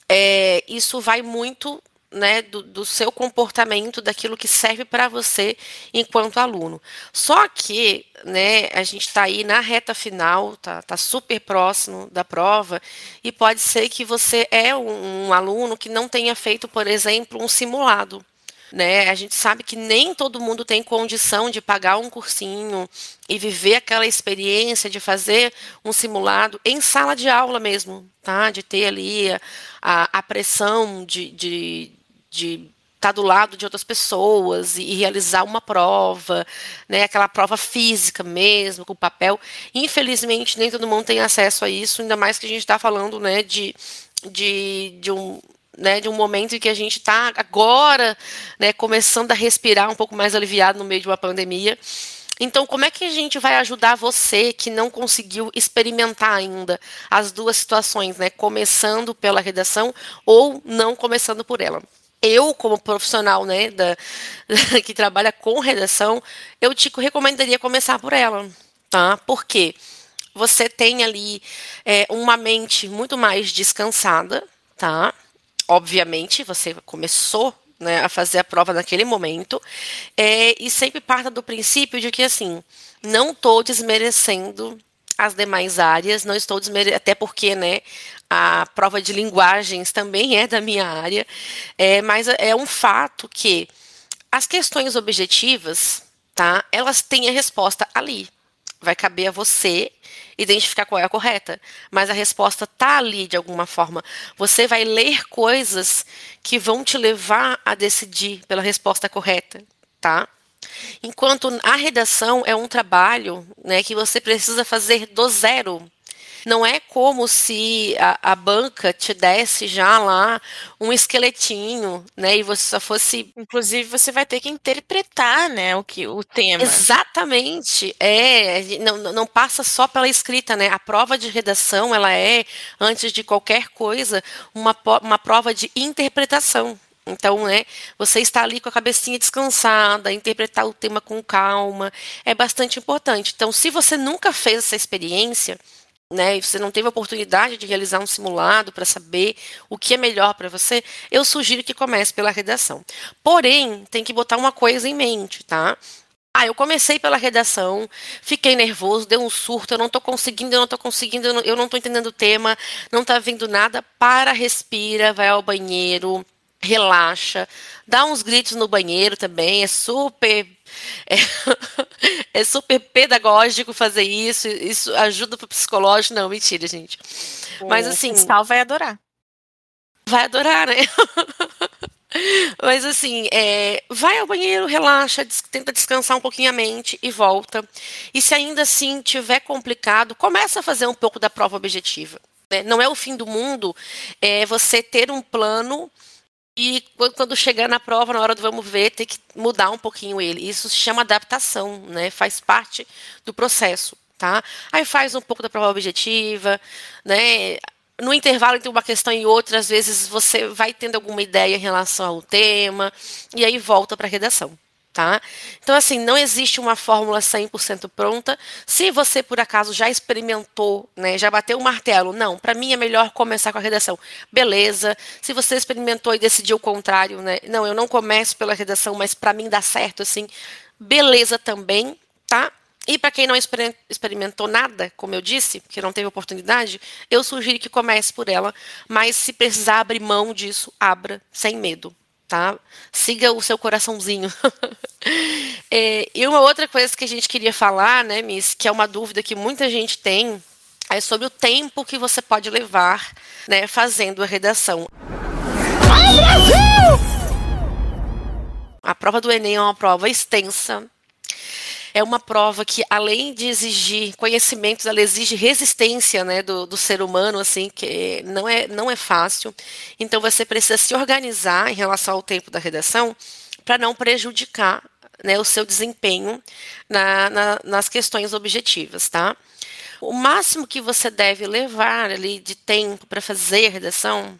é, isso vai muito né, do, do, seu comportamento, daquilo que serve para você enquanto aluno. Só que, né, a gente está aí na reta final, tá, tá super próximo da prova, e pode ser que você é um, um aluno que não tenha feito, por exemplo, um simulado né? A gente sabe que nem todo mundo tem condição de pagar um cursinho e viver aquela experiência de fazer um simulado em sala de aula mesmo, tá? De ter ali a, a pressão de, de, de estar tá do lado de outras pessoas e, realizar uma prova, né, aquela prova física mesmo, com papel. Infelizmente, nem todo mundo tem acesso a isso, ainda mais que a gente está falando né, de, de, de um, né, de um momento em que a gente está agora né, começando a respirar um pouco mais aliviado no meio de uma pandemia. Então, como é que a gente vai ajudar você que não conseguiu experimentar ainda as duas situações, né? Começando pela redação ou não começando por ela? Eu, como profissional, né, da, que trabalha com redação, eu te recomendaria começar por ela, tá? Por quê? Você tem ali é, uma mente muito mais descansada, tá? Obviamente, você começou né, a fazer a prova naquele momento, é, e sempre parta do princípio de que, assim, não estou desmerecendo as demais áreas, não estou desmerecendo, até porque, né, a prova de linguagens também é da minha área, é, mas é um fato que as questões objetivas, tá, elas têm a resposta ali. Vai caber a você identificar qual é a correta. Mas a resposta está ali de alguma forma. Você vai ler coisas que vão te levar a decidir pela resposta correta, tá? Enquanto a redação é um trabalho né, que você precisa fazer do zero. Não é como se a, a, banca te desse já lá um esqueletinho, né? E você só fosse. Inclusive, você vai ter que interpretar, né, o que o tema. Exatamente. É, não, não passa só pela escrita, né? A prova de redação, ela é, antes de qualquer coisa, uma, uma prova de interpretação. Então, né, você está ali com a cabecinha descansada, interpretar o tema com calma, é bastante importante. Então, se você nunca fez essa experiência, né, e você não teve a oportunidade de realizar um simulado para saber o que é melhor para você, eu sugiro que comece pela redação. Porém, tem que botar uma coisa em mente, tá? Ah, eu comecei pela redação, fiquei nervoso, deu um surto, eu não estou conseguindo, eu não estou conseguindo, eu não estou entendendo o tema, não está vendo nada. Para, respira, vai ao banheiro, relaxa, dá uns gritos no banheiro também, é super é, é super pedagógico fazer isso, isso ajuda pro psicológico, não, mentira, gente. O Mas assim, o vai adorar. Vai adorar, né? Mas assim, é, vai ao banheiro, relaxa, des tenta descansar um pouquinho a mente e volta. E se ainda assim tiver complicado, começa a fazer um pouco da prova objetiva. Né? Não é o fim do mundo é você ter um plano e quando chegar na prova, na hora do vamos ver, tem que mudar um pouquinho ele. Isso se chama adaptação, né? Faz parte do processo, tá? Aí faz um pouco da prova objetiva, né? No intervalo entre uma questão e outra, às vezes você vai tendo alguma ideia em relação ao tema, e aí volta para a redação tá? Então, assim, não existe uma fórmula 100% pronta. Se você, por acaso, já experimentou, né, já bateu o martelo, não, para mim é melhor começar com a redação. Beleza. Se você experimentou e decidiu o contrário, né, não, eu não começo pela redação, mas para mim dá certo, assim, beleza também, tá? E para quem não experimentou nada, como eu disse, que não teve oportunidade, eu sugiro que comece por ela, mas se precisar abrir mão disso, abra sem medo, tá? Siga o seu coraçãozinho. é, e uma outra coisa que a gente queria falar, né, Miss, que é uma dúvida que muita gente tem, é sobre o tempo que você pode levar, né, fazendo a redação. A prova do Enem é uma prova extensa, é uma prova que, além de exigir conhecimentos, ela exige resistência né, do, do ser humano, assim, que não é, não é fácil. Então, você precisa se organizar em relação ao tempo da redação para não prejudicar né, o seu desempenho na, na, nas questões objetivas, tá? O máximo que você deve levar ali de tempo para fazer a redação,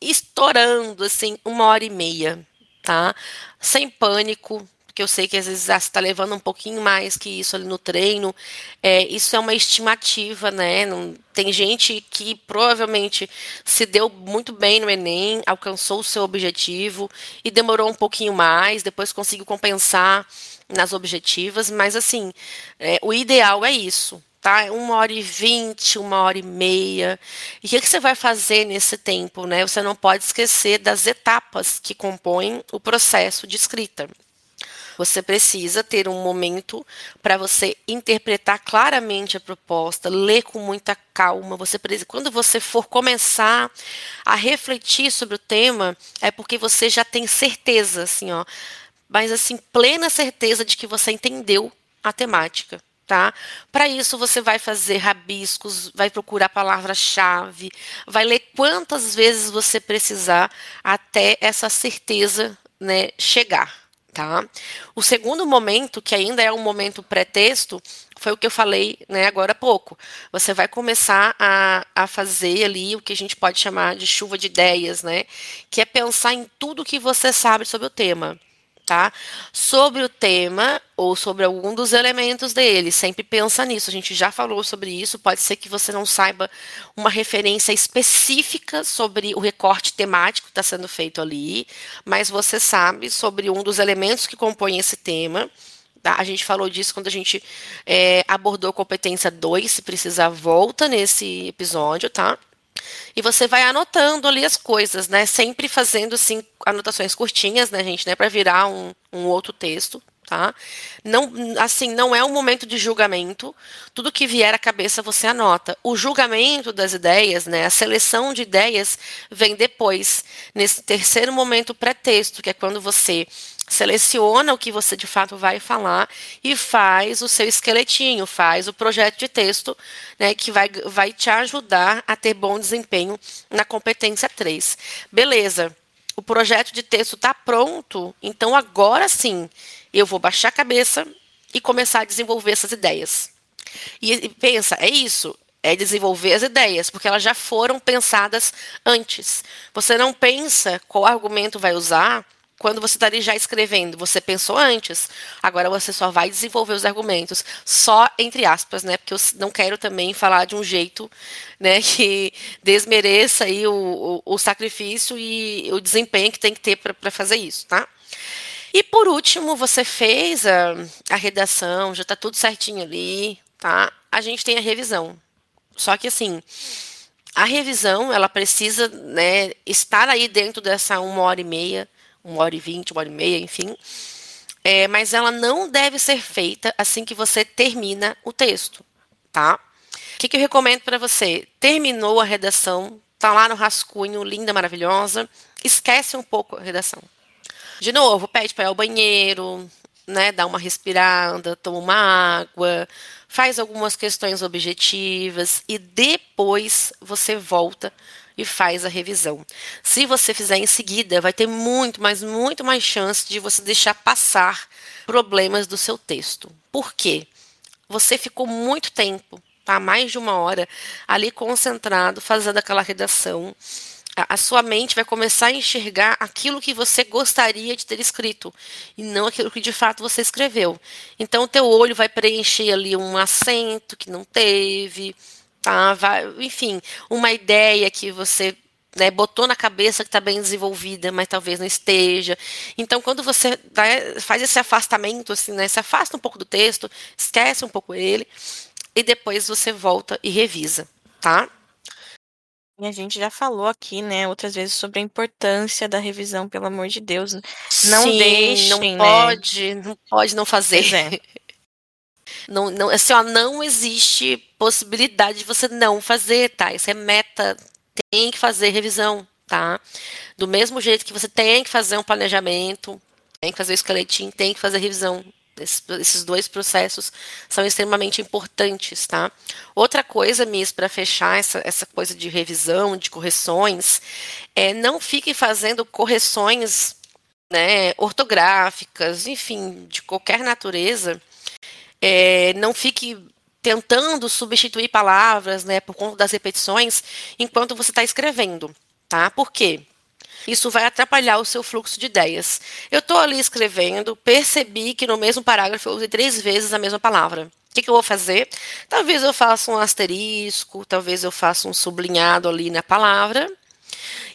estourando assim uma hora e meia, tá? Sem pânico, porque eu sei que às vezes você está levando um pouquinho mais que isso ali no treino. É, isso é uma estimativa, né? Não, tem gente que provavelmente se deu muito bem no Enem, alcançou o seu objetivo e demorou um pouquinho mais, depois conseguiu compensar nas objetivas, mas assim, é, o ideal é isso. Tá? Uma hora e vinte, uma hora e meia. E o que, que você vai fazer nesse tempo? Né? Você não pode esquecer das etapas que compõem o processo de escrita. Você precisa ter um momento para você interpretar claramente a proposta, ler com muita calma. Você precisa, quando você for começar a refletir sobre o tema, é porque você já tem certeza, assim, ó, mas assim plena certeza de que você entendeu a temática. Tá? Para isso você vai fazer rabiscos, vai procurar palavra-chave, vai ler quantas vezes você precisar até essa certeza né, chegar. Tá? O segundo momento, que ainda é um momento pré-texto, foi o que eu falei né, agora há pouco. Você vai começar a, a fazer ali o que a gente pode chamar de chuva de ideias, né? Que é pensar em tudo que você sabe sobre o tema tá? Sobre o tema ou sobre algum dos elementos dele, sempre pensa nisso. A gente já falou sobre isso. Pode ser que você não saiba uma referência específica sobre o recorte temático que está sendo feito ali, mas você sabe sobre um dos elementos que compõem esse tema. Tá? A gente falou disso quando a gente é, abordou competência 2, se precisar, volta nesse episódio, tá? E você vai anotando ali as coisas, né? Sempre fazendo assim anotações curtinhas, né, gente, né, para virar um, um outro texto, tá? Não, assim, não é um momento de julgamento. Tudo que vier à cabeça você anota. O julgamento das ideias, né, a seleção de ideias vem depois, nesse terceiro momento pré-texto, que é quando você seleciona o que você de fato vai falar e faz o seu esqueletinho, faz o projeto de texto, né, que vai, vai te ajudar a ter bom desempenho na competência 3. Beleza. O projeto de texto está pronto, então agora sim eu vou baixar a cabeça e começar a desenvolver essas ideias. E, e pensa, é isso, é desenvolver as ideias, porque elas já foram pensadas antes. Você não pensa qual argumento vai usar quando você está ali já escrevendo, você pensou antes. Agora você só vai desenvolver os argumentos, só entre aspas, né? Porque eu não quero também falar de um jeito, né, que desmereça aí o, o, o sacrifício e o desempenho que tem que ter para fazer isso, tá? E por último, você fez a, a redação, já está tudo certinho ali, tá? A gente tem a revisão. Só que assim, a revisão, ela precisa né, estar aí dentro dessa uma hora e meia, uma hora e vinte, uma hora e meia, enfim. É, mas ela não deve ser feita assim que você termina o texto, tá? O que, que eu recomendo para você? Terminou a redação, tá lá no rascunho, linda, maravilhosa, esquece um pouco a redação. De novo, pede para ir ao banheiro, né, dá uma respirada, toma uma água, faz algumas questões objetivas e depois você volta e faz a revisão. Se você fizer em seguida, vai ter muito, mas muito mais chance de você deixar passar problemas do seu texto. Por quê? Você ficou muito tempo, tá? Mais de uma hora ali concentrado, fazendo aquela redação a sua mente vai começar a enxergar aquilo que você gostaria de ter escrito e não aquilo que de fato você escreveu. Então, o teu olho vai preencher ali um acento que não teve, tá? Vai, enfim, uma ideia que você né, botou na cabeça que está bem desenvolvida, mas talvez não esteja. Então, quando você né, faz esse afastamento, assim, né, se afasta um pouco do texto, esquece um pouco ele, e depois você volta e revisa, tá? E a gente já falou aqui, né, outras vezes sobre a importância da revisão, pelo amor de Deus. Não Sim, deixem, não né? pode, não pode não fazer. É. Não, não, assim, ó, não existe possibilidade de você não fazer, tá? Isso é meta. Tem que fazer revisão, tá? Do mesmo jeito que você tem que fazer um planejamento, tem que fazer o esqueletinho, tem que fazer revisão. Esses, esses dois processos são extremamente importantes, tá? Outra coisa, Miss, para fechar essa, essa coisa de revisão, de correções, é não fique fazendo correções né, ortográficas, enfim, de qualquer natureza, é, não fique tentando substituir palavras, né, por conta das repetições, enquanto você está escrevendo, tá? Por quê? Isso vai atrapalhar o seu fluxo de ideias. Eu estou ali escrevendo, percebi que no mesmo parágrafo eu usei três vezes a mesma palavra. O que, que eu vou fazer? Talvez eu faça um asterisco, talvez eu faça um sublinhado ali na palavra,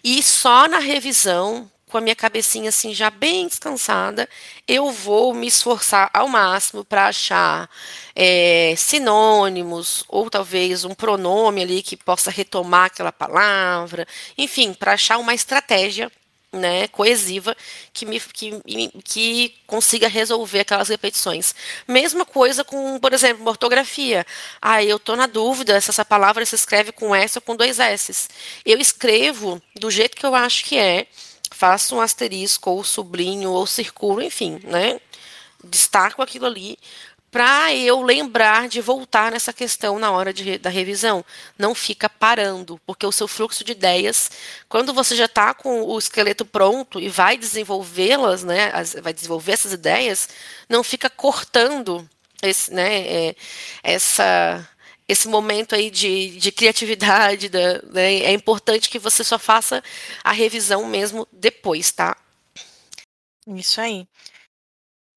e só na revisão com a minha cabecinha assim já bem descansada, eu vou me esforçar ao máximo para achar é, sinônimos ou talvez um pronome ali que possa retomar aquela palavra, enfim, para achar uma estratégia né, coesiva que me que, que consiga resolver aquelas repetições. Mesma coisa com, por exemplo, ortografia. Ah, eu estou na dúvida se essa palavra se escreve com S ou com dois S. Eu escrevo do jeito que eu acho que é, faço um asterisco, ou sublinho, ou circulo, enfim, né? Destaco aquilo ali para eu lembrar de voltar nessa questão na hora de, da revisão. Não fica parando, porque o seu fluxo de ideias, quando você já está com o esqueleto pronto e vai desenvolvê-las, né, as, vai desenvolver essas ideias, não fica cortando esse, né, é, essa esse momento aí de, de criatividade, da, né, é importante que você só faça a revisão mesmo depois, tá? Isso aí.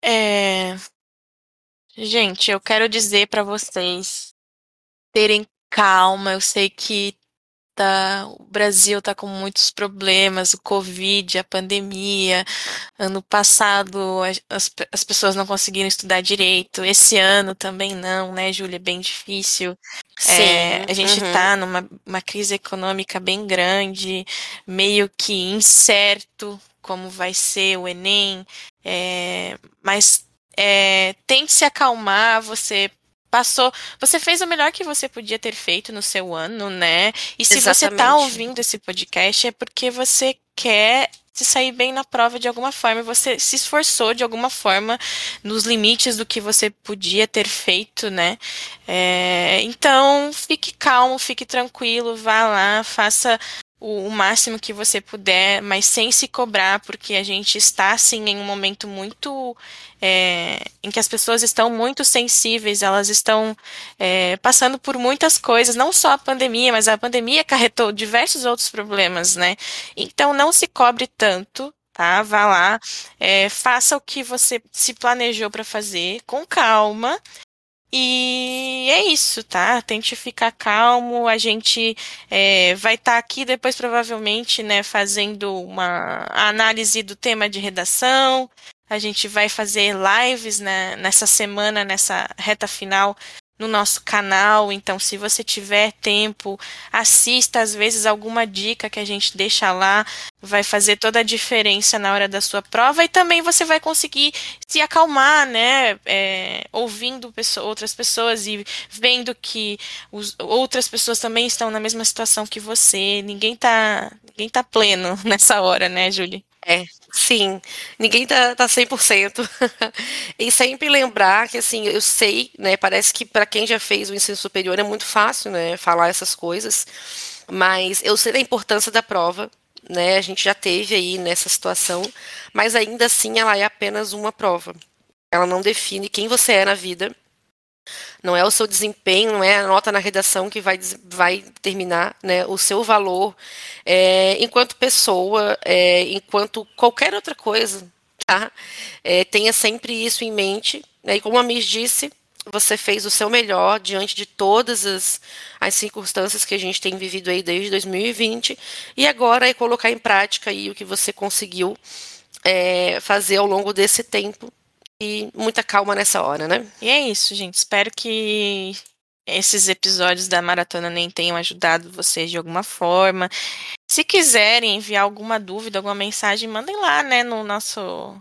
É... Gente, eu quero dizer para vocês terem calma. Eu sei que tá, o Brasil tá com muitos problemas, o Covid, a pandemia. Ano passado as, as pessoas não conseguiram estudar direito. Esse ano também não, né, Júlia? É bem difícil. Sim. É, a gente uhum. tá numa uma crise econômica bem grande, meio que incerto como vai ser o Enem. É, mas é, tente se acalmar, você passou, você fez o melhor que você podia ter feito no seu ano, né? E se você está Exatamente. ouvindo esse podcast é porque você quer se sair bem na prova de alguma forma, você se esforçou de alguma forma nos limites do que você podia ter feito, né? É, então, fique calmo, fique tranquilo, vá lá, faça o, o máximo que você puder, mas sem se cobrar, porque a gente está, assim, em um momento muito. É, em que as pessoas estão muito sensíveis, elas estão é, passando por muitas coisas, não só a pandemia, mas a pandemia acarretou diversos outros problemas, né? Então não se cobre tanto, tá? Vá lá, é, faça o que você se planejou para fazer, com calma. E é isso, tá? Tente ficar calmo. A gente é, vai estar tá aqui depois, provavelmente, né, fazendo uma análise do tema de redação. A gente vai fazer lives né, nessa semana, nessa reta final, no nosso canal. Então, se você tiver tempo, assista às vezes alguma dica que a gente deixa lá, vai fazer toda a diferença na hora da sua prova e também você vai conseguir se acalmar, né? É, ouvindo pessoa, outras pessoas e vendo que os, outras pessoas também estão na mesma situação que você. Ninguém tá, ninguém tá pleno nessa hora, né, Julie? É, sim, ninguém tá, tá 100%. e sempre lembrar que, assim, eu sei, né, parece que para quem já fez o ensino superior é muito fácil, né, falar essas coisas, mas eu sei da importância da prova, né, a gente já teve aí nessa situação, mas ainda assim ela é apenas uma prova. Ela não define quem você é na vida, não é o seu desempenho, não é a nota na redação que vai, vai determinar né, o seu valor é, enquanto pessoa, é, enquanto qualquer outra coisa. Tá? É, tenha sempre isso em mente. Né? E como a Miss disse, você fez o seu melhor diante de todas as, as circunstâncias que a gente tem vivido aí desde 2020 e agora é colocar em prática aí o que você conseguiu é, fazer ao longo desse tempo e muita calma nessa hora, né? E é isso, gente. Espero que esses episódios da Maratona nem tenham ajudado vocês de alguma forma. Se quiserem enviar alguma dúvida, alguma mensagem, mandem lá, né, no nosso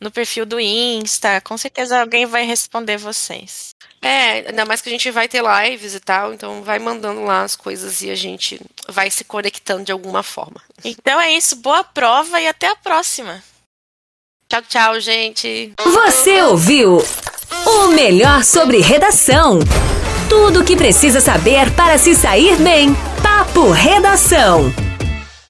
no perfil do Insta. Com certeza alguém vai responder vocês. É, ainda mais que a gente vai ter lives e tal, então vai mandando lá as coisas e a gente vai se conectando de alguma forma. Então é isso, boa prova e até a próxima. Tchau, tchau, gente. Você ouviu o melhor sobre redação. Tudo o que precisa saber para se sair bem. Papo Redação.